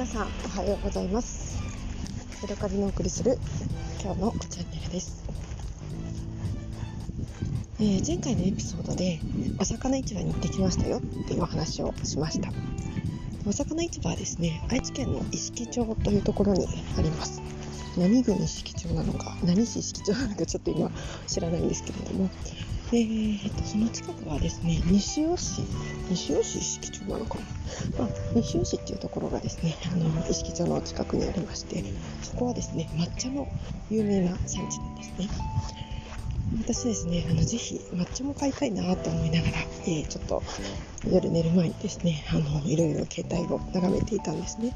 皆さんおはようございます。ヤドカリのお送りする今日のチャンネルです、えー、前回のエピソードでお魚市場に行ってきましたよっていうお話をしました。お魚市場はですね愛知県の石木町というところにあります。何郡石木町なのか何市石木町なのかちょっと今知らないんですけれどもでえー、とその近くはですね西尾市西尾市式町なのかな、まあ、西尾市っていうところがですねあの意識町の近くにありましてそこはですね抹茶の有名な産地なんですね。私ですねあのぜひ抹茶も買いたいなと思いながら、えー、ちょっと夜寝る前にですねあのいろいろ携帯を眺めていたんですね。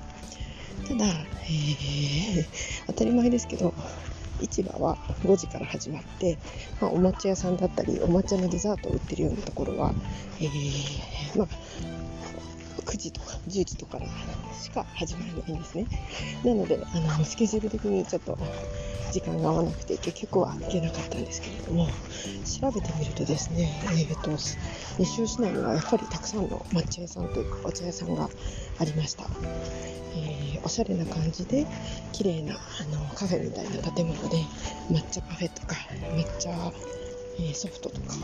ただ、えー、当たり前ですけど市場は5時から始まって、まあ、お抹茶屋さんだったりお抹茶のデザートを売ってるようなところは、えー、まあ、9時とか10時とかしか始まらないんですね。なのであのスケジュール的にちょっと時間が合わなくて結局は行けなかったんですけれども調べてみるとですね、えーと、西尾市内にはやっぱりたくさんの抹茶屋さんというかお茶屋さんがありました、え、おしゃれな感じで綺麗なあのカフェみたいな建物で抹茶カフェとか抹茶、え、ソフトとか、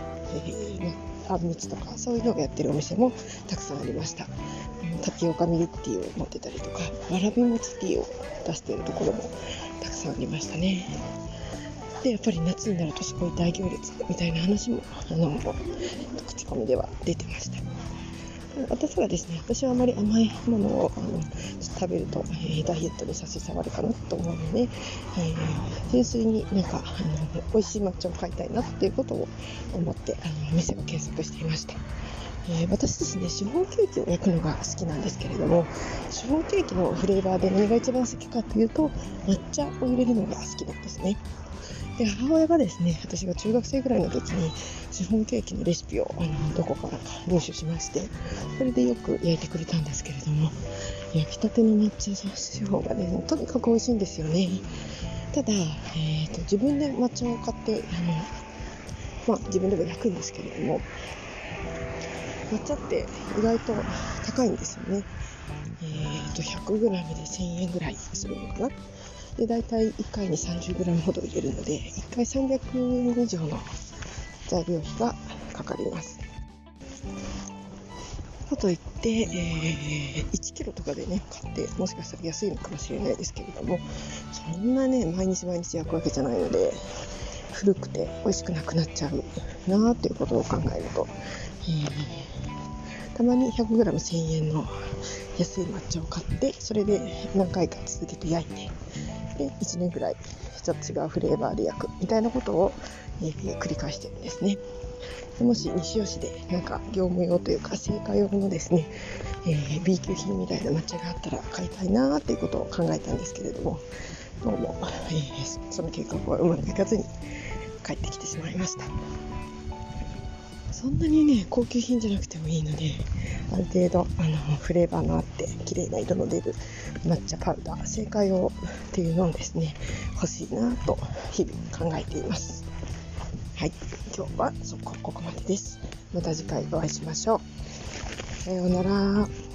えー、あんみつとかそういうのをやってるお店もたくさんありましたタピオカミルクティーを持ってたりとかわらび餅ティーを出してるところもたくさんありましたね。でやっぱり夏になるとすごい大行列みたいな話もあの口コミでは出てました私はですね私はあまり甘いものをあの食べると、えー、ダイエットに差し障るかなと思うので、えー、純粋になんかあの美味しい抹茶を買いたいなっていうことを思ってあの店を検索していましたえー、私ですね、シフォンケーキを焼くのが好きなんですけれども、シフォンケーキのフレーバーで何が一番好きかというと、抹茶を入れるのが好きなんですね。で母親がですね私が中学生ぐらいの時にシフォンケーキのレシピをあのどこからか入手しましてそれでよく焼いてくれたんですけれども焼きたての抹茶シフォンがねとにかく美味しいんですよねただ、えーと、自分で抹茶を買ってあの、まあ、自分でも焼くんですけれども抹茶って意外と高いんですよね。えーと、100g で1000円ぐらいするのかな。で、大体1回に 30g ほど入れるので、1回300円以上の材料費がかかります。かといって、えー、1キロとかでね、買って、もしかしたら安いのかもしれないですけれども、そんなね、毎日毎日焼くわけじゃないので、古くて美味しくなくなっちゃうなっていうことを考えると、えー、たまに 100g1000 円の安い抹茶を買ってそれで何回か続けて焼いて1年ぐらいちょっと違うフレーバーで焼くみたいなことを、えー、繰り返してるんですね。でもし西尾市でなんか業務用というか成果用のですね、えー、B 級品みたいな抹茶があったら買いたいなっていうことを考えたんですけれどもどうも、えー、その計画はうまくいかずに帰ってきてしまいました。そんなにね高級品じゃなくてもいいのである程度あのフレーバーのあって綺麗な色の出る抹茶パウダー正解用っていうのをですね欲しいなと日々考えています。はい。今日はそこここまでです。また次回お会いしましょう。さようなら。